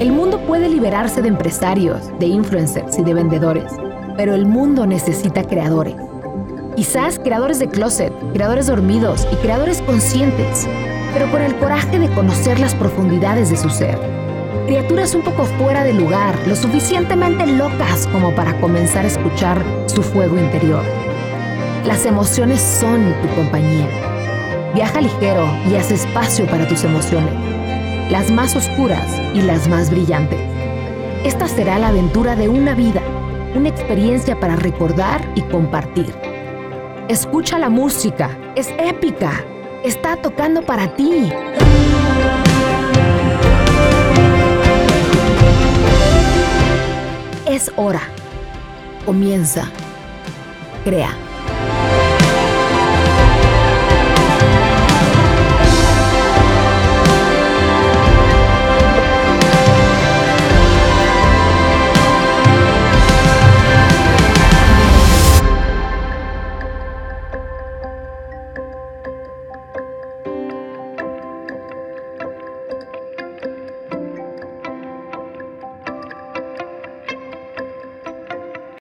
El mundo puede liberarse de empresarios, de influencers y de vendedores, pero el mundo necesita creadores. Quizás creadores de closet, creadores dormidos y creadores conscientes, pero con el coraje de conocer las profundidades de su ser. Criaturas un poco fuera de lugar, lo suficientemente locas como para comenzar a escuchar su fuego interior. Las emociones son tu compañía. Viaja ligero y haz espacio para tus emociones, las más oscuras y las más brillantes. Esta será la aventura de una vida, una experiencia para recordar y compartir. Escucha la música, es épica, está tocando para ti. Es hora. Comienza. Crea.